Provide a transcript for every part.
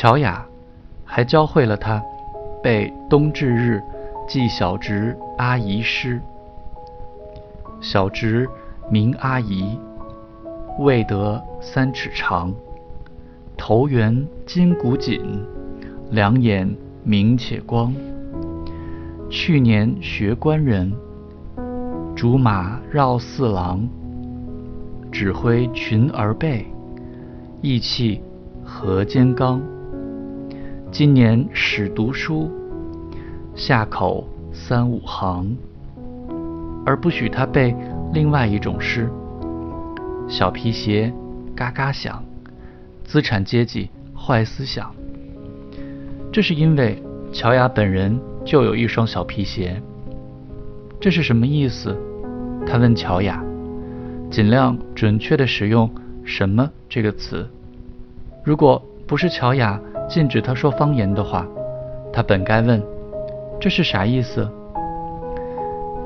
乔雅还教会了他背冬至日祭小侄阿姨诗。小侄名阿姨，未得三尺长，头圆筋骨紧，两眼明且光。去年学官人，竹马绕四郎，指挥群儿辈，意气何坚刚。今年始读书，下口三五行，而不许他背另外一种诗。小皮鞋嘎嘎响，资产阶级坏思想。这是因为乔雅本人就有一双小皮鞋。这是什么意思？他问乔雅，尽量准确地使用“什么”这个词。如果不是乔雅。禁止他说方言的话，他本该问：“这是啥意思？”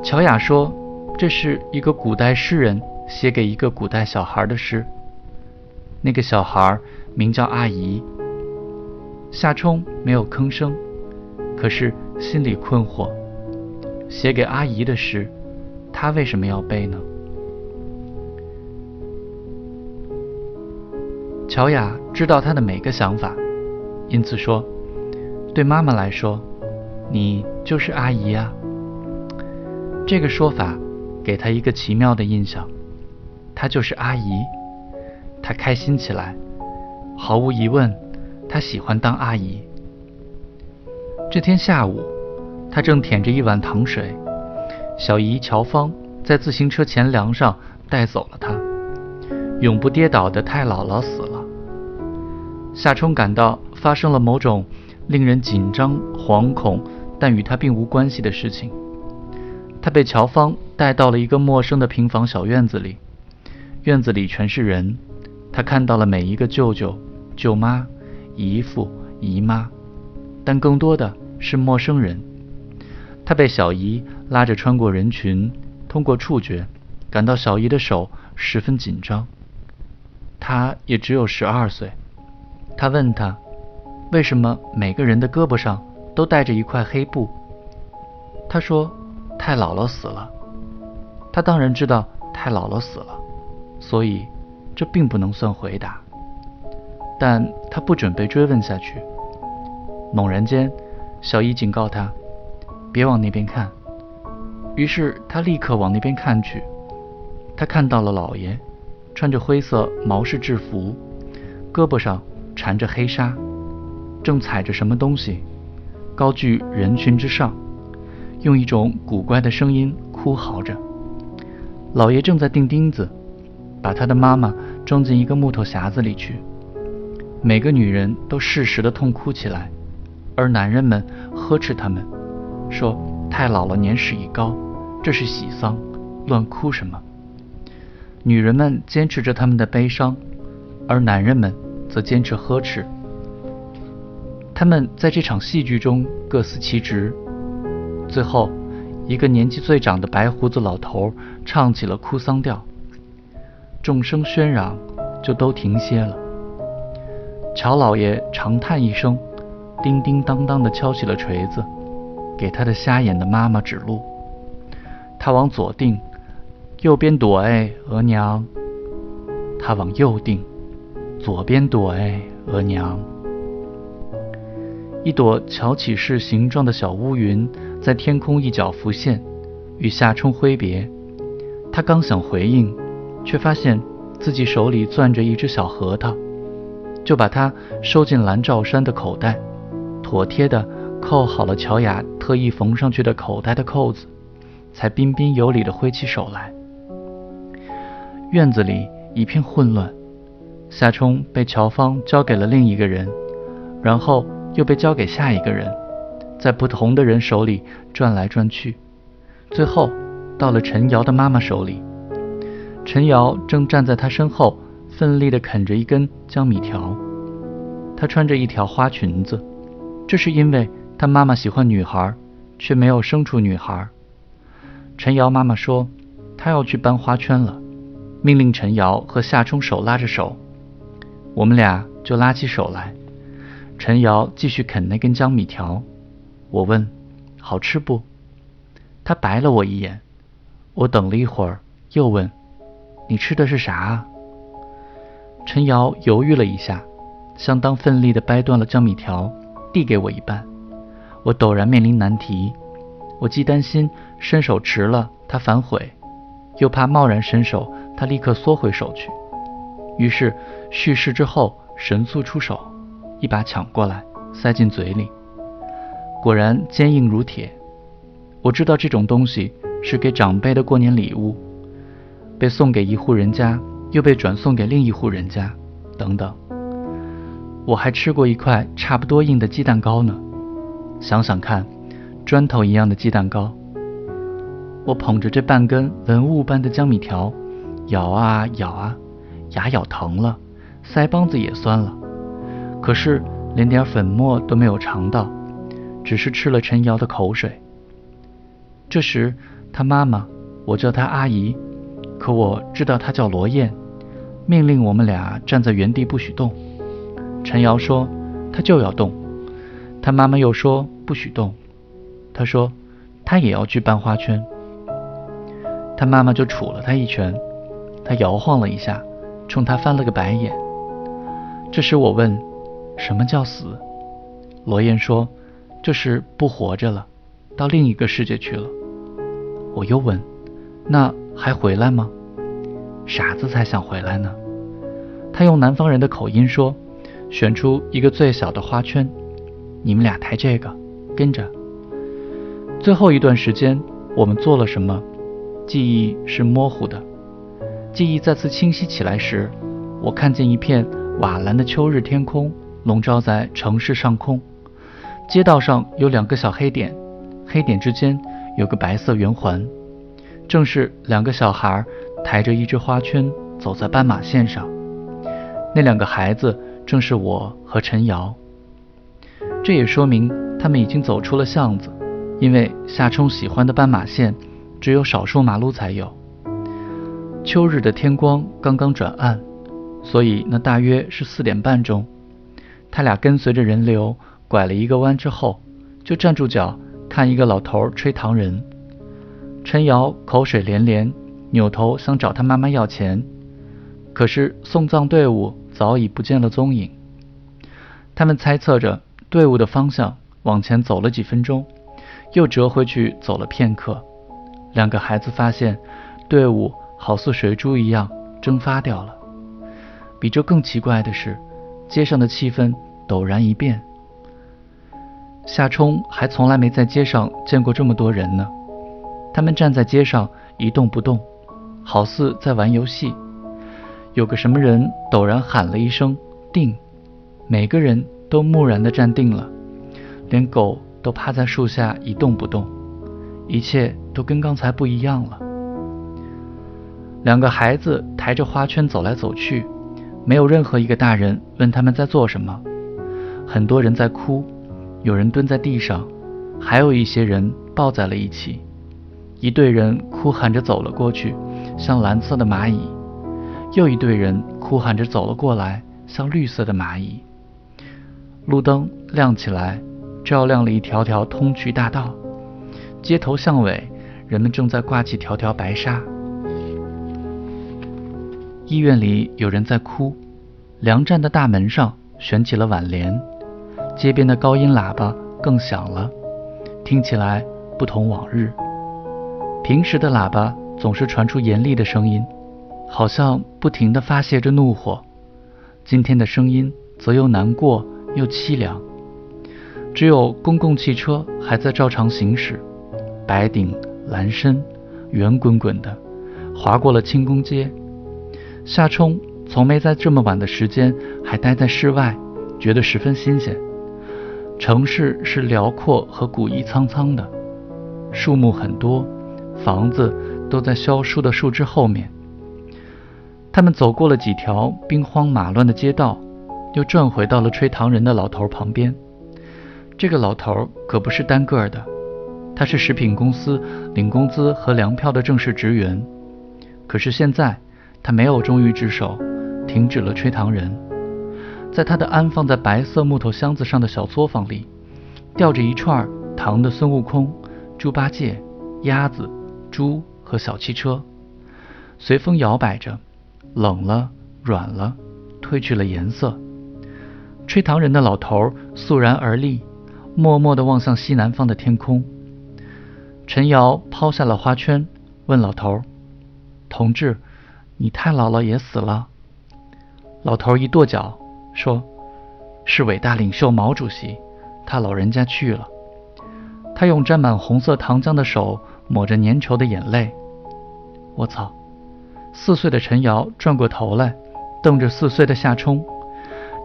乔雅说：“这是一个古代诗人写给一个古代小孩的诗。那个小孩名叫阿姨。”夏冲没有吭声，可是心里困惑：写给阿姨的诗，他为什么要背呢？乔雅知道他的每个想法。因此说，对妈妈来说，你就是阿姨啊。这个说法给她一个奇妙的印象，她就是阿姨。她开心起来，毫无疑问，她喜欢当阿姨。这天下午，她正舔着一碗糖水，小姨乔芳在自行车前梁上带走了她。永不跌倒的太姥姥死了。夏冲感到。发生了某种令人紧张、惶恐，但与他并无关系的事情。他被乔芳带到了一个陌生的平房小院子里，院子里全是人。他看到了每一个舅舅、舅妈、姨父、姨妈，但更多的是陌生人。他被小姨拉着穿过人群，通过触觉感到小姨的手十分紧张。他也只有十二岁。他问他。为什么每个人的胳膊上都带着一块黑布？他说：“太姥姥死了。”他当然知道太姥姥死了，所以这并不能算回答。但他不准备追问下去。猛然间，小姨警告他：“别往那边看。”于是他立刻往那边看去。他看到了老爷，穿着灰色毛式制服，胳膊上缠着黑纱。正踩着什么东西，高踞人群之上，用一种古怪的声音哭嚎着。老爷正在钉钉子，把他的妈妈装进一个木头匣子里去。每个女人都适时的痛哭起来，而男人们呵斥他们，说太姥姥年事已高，这是喜丧，乱哭什么？女人们坚持着他们的悲伤，而男人们则坚持呵斥。他们在这场戏剧中各司其职。最后，一个年纪最长的白胡子老头唱起了哭丧调，众声喧嚷，就都停歇了。乔老爷长叹一声，叮叮当当地敲起了锤子，给他的瞎眼的妈妈指路。他往左定，右边躲哎，额娘。他往右定，左边躲哎，额娘。一朵乔起式形状的小乌云在天空一角浮现，与夏冲挥别。他刚想回应，却发现自己手里攥着一只小核桃，就把它收进蓝罩衫的口袋，妥帖地扣好了乔雅特意缝上去的口袋的扣子，才彬彬有礼地挥起手来。院子里一片混乱，夏冲被乔芳交给了另一个人，然后。又被交给下一个人，在不同的人手里转来转去，最后到了陈瑶的妈妈手里。陈瑶正站在她身后，奋力地啃着一根江米条。她穿着一条花裙子，这是因为她妈妈喜欢女孩，却没有生出女孩。陈瑶妈妈说，她要去搬花圈了，命令陈瑶和夏冲手拉着手，我们俩就拉起手来。陈瑶继续啃那根江米条。我问：“好吃不？”他白了我一眼。我等了一会儿，又问：“你吃的是啥啊？”陈瑶犹豫了一下，相当奋力地掰断了江米条，递给我一半。我陡然面临难题，我既担心伸手迟了他反悔，又怕贸然伸手他立刻缩回手去。于是蓄势之后，神速出手，一把抢过来，塞进嘴里。果然坚硬如铁。我知道这种东西。是给长辈的过年礼物，被送给一户人家，又被转送给另一户人家，等等。我还吃过一块差不多硬的鸡蛋糕呢。想想看，砖头一样的鸡蛋糕。我捧着这半根文物般的江米条，咬啊咬啊，牙咬疼了，腮帮子也酸了，可是连点粉末都没有尝到，只是吃了陈瑶的口水。这时。他妈妈，我叫她阿姨，可我知道她叫罗燕，命令我们俩站在原地不许动。陈瑶说她就要动，她妈妈又说不许动，她说她也要去搬花圈。他妈妈就杵了他一拳，他摇晃了一下，冲他翻了个白眼。这时我问什么叫死？罗燕说就是不活着了，到另一个世界去了。我又问：“那还回来吗？”傻子才想回来呢。他用南方人的口音说：“选出一个最小的花圈，你们俩抬这个，跟着。”最后一段时间，我们做了什么？记忆是模糊的。记忆再次清晰起来时，我看见一片瓦蓝的秋日天空笼罩在城市上空，街道上有两个小黑点，黑点之间。有个白色圆环，正是两个小孩抬着一只花圈走在斑马线上。那两个孩子正是我和陈瑶。这也说明他们已经走出了巷子，因为夏冲喜欢的斑马线只有少数马路才有。秋日的天光刚刚转暗，所以那大约是四点半钟。他俩跟随着人流拐了一个弯之后，就站住脚。看一个老头吹糖人，陈瑶口水连连，扭头想找他妈妈要钱，可是送葬队伍早已不见了踪影。他们猜测着队伍的方向，往前走了几分钟，又折回去走了片刻。两个孩子发现队伍好似水珠一样蒸发掉了。比这更奇怪的是，街上的气氛陡然一变。夏冲还从来没在街上见过这么多人呢。他们站在街上一动不动，好似在玩游戏。有个什么人陡然喊了一声“定”，每个人都木然地站定了，连狗都趴在树下一动不动，一切都跟刚才不一样了。两个孩子抬着花圈走来走去，没有任何一个大人问他们在做什么。很多人在哭。有人蹲在地上，还有一些人抱在了一起。一队人哭喊着走了过去，像蓝色的蚂蚁；又一队人哭喊着走了过来，像绿色的蚂蚁。路灯亮起来，照亮了一条条通衢大道。街头巷尾，人们正在挂起条条白纱。医院里有人在哭，粮站的大门上悬起了挽联。街边的高音喇叭更响了，听起来不同往日。平时的喇叭总是传出严厉的声音，好像不停地发泄着怒火。今天的声音则又难过又凄凉。只有公共汽车还在照常行驶，白顶蓝身，圆滚滚的，划过了轻工街。夏冲从没在这么晚的时间还待在室外，觉得十分新鲜。城市是辽阔和古意苍苍的，树木很多，房子都在萧疏的树枝后面。他们走过了几条兵荒马乱的街道，又转回到了吹糖人的老头旁边。这个老头可不是单个的，他是食品公司领工资和粮票的正式职员。可是现在他没有忠于职守，停止了吹糖人。在他的安放在白色木头箱子上的小作坊里，吊着一串糖的孙悟空、猪八戒、鸭子、猪和小汽车，随风摇摆着，冷了，软了，褪去了颜色。吹糖人的老头肃然而立，默默地望向西南方的天空。陈瑶抛下了花圈，问老头：“同志，你太姥姥也死了？”老头一跺脚，说：“是伟大领袖毛主席，他老人家去了。”他用沾满红色糖浆的手抹着粘稠的眼泪。我操！四岁的陈瑶转过头来，瞪着四岁的夏冲。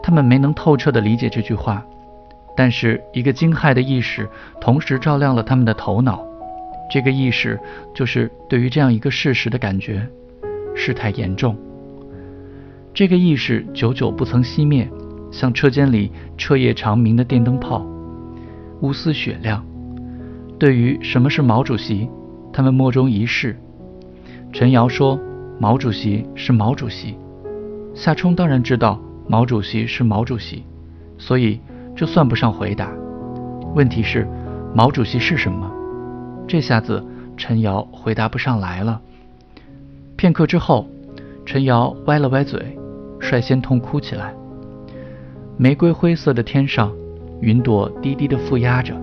他们没能透彻地理解这句话，但是一个惊骇的意识同时照亮了他们的头脑。这个意识就是对于这样一个事实的感觉，事态严重。这个意识久久不曾熄灭，像车间里彻夜长明的电灯泡，乌丝雪亮。对于什么是毛主席，他们莫衷一是。陈瑶说：“毛主席是毛主席。”夏冲当然知道毛主席是毛主席，所以这算不上回答。问题是，毛主席是什么？这下子陈瑶回答不上来了。片刻之后，陈瑶歪了歪嘴。率先痛哭起来。玫瑰灰色的天上，云朵低低的覆压着。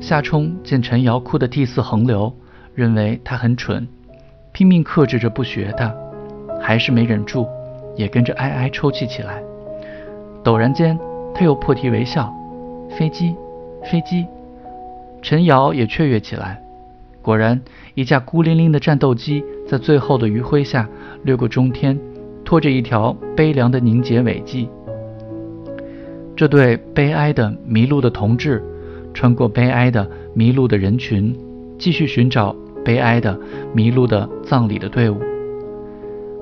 夏冲见陈瑶哭得涕泗横流，认为她很蠢，拼命克制着不学她，还是没忍住，也跟着哀哀抽泣起来。陡然间，他又破涕为笑。飞机，飞机！陈瑶也雀跃起来。果然，一架孤零零的战斗机在最后的余晖下掠过中天。拖着一条悲凉的凝结尾迹，这对悲哀的迷路的同志，穿过悲哀的迷路的人群，继续寻找悲哀的迷路的葬礼的队伍。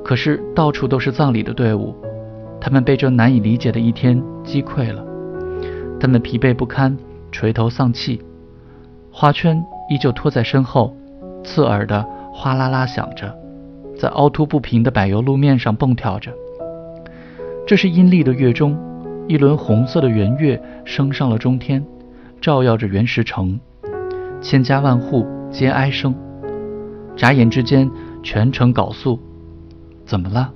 可是到处都是葬礼的队伍，他们被这难以理解的一天击溃了，他们疲惫不堪，垂头丧气，花圈依旧拖在身后，刺耳的哗啦啦响着。在凹凸不平的柏油路面上蹦跳着。这是阴历的月中，一轮红色的圆月升上了中天，照耀着原石城，千家万户皆哀声。眨眼之间，全城缟素。怎么了？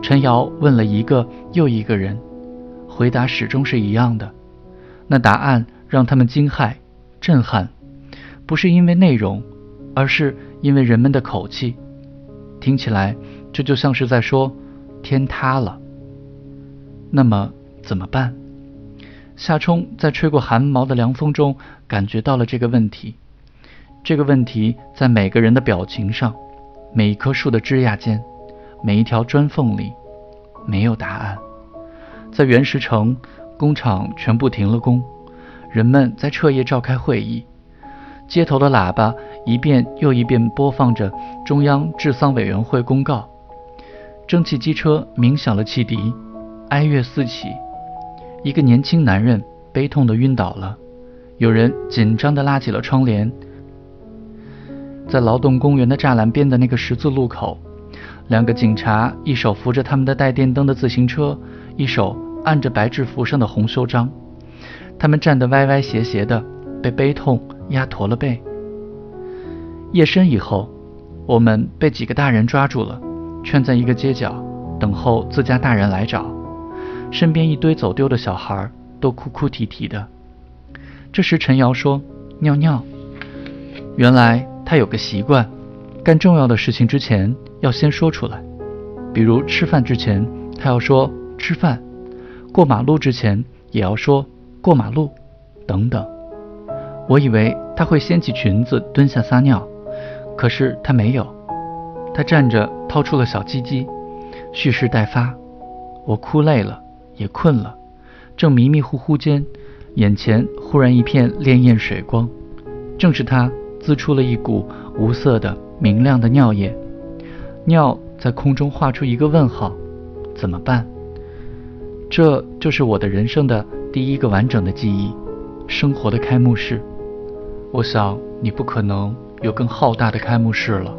陈瑶问了一个又一个人，回答始终是一样的。那答案让他们惊骇、震撼，不是因为内容，而是因为人们的口气。听起来，这就像是在说天塌了。那么怎么办？夏冲在吹过寒毛的凉风中感觉到了这个问题。这个问题在每个人的表情上，每一棵树的枝桠间，每一条砖缝里，没有答案。在原石城，工厂全部停了工，人们在彻夜召开会议。街头的喇叭一遍又一遍播放着中央治丧委员会公告，蒸汽机车鸣响了汽笛，哀乐四起。一个年轻男人悲痛地晕倒了，有人紧张地拉起了窗帘。在劳动公园的栅栏边的那个十字路口，两个警察一手扶着他们的带电灯的自行车，一手按着白制服上的红袖章，他们站得歪歪斜斜的，被悲痛。压驼了背。夜深以后，我们被几个大人抓住了，圈在一个街角，等候自家大人来找。身边一堆走丢的小孩，都哭哭啼啼的。这时陈瑶说：“尿尿。”原来他有个习惯，干重要的事情之前要先说出来。比如吃饭之前，他要说吃饭；过马路之前也要说过马路，等等。我以为他会掀起裙子蹲下撒尿，可是他没有。他站着掏出了小鸡鸡，蓄势待发。我哭累了，也困了，正迷迷糊糊间，眼前忽然一片潋滟水光，正是他滋出了一股无色的明亮的尿液。尿在空中画出一个问号，怎么办？这就是我的人生的第一个完整的记忆，生活的开幕式。我想，你不可能有更浩大的开幕式了。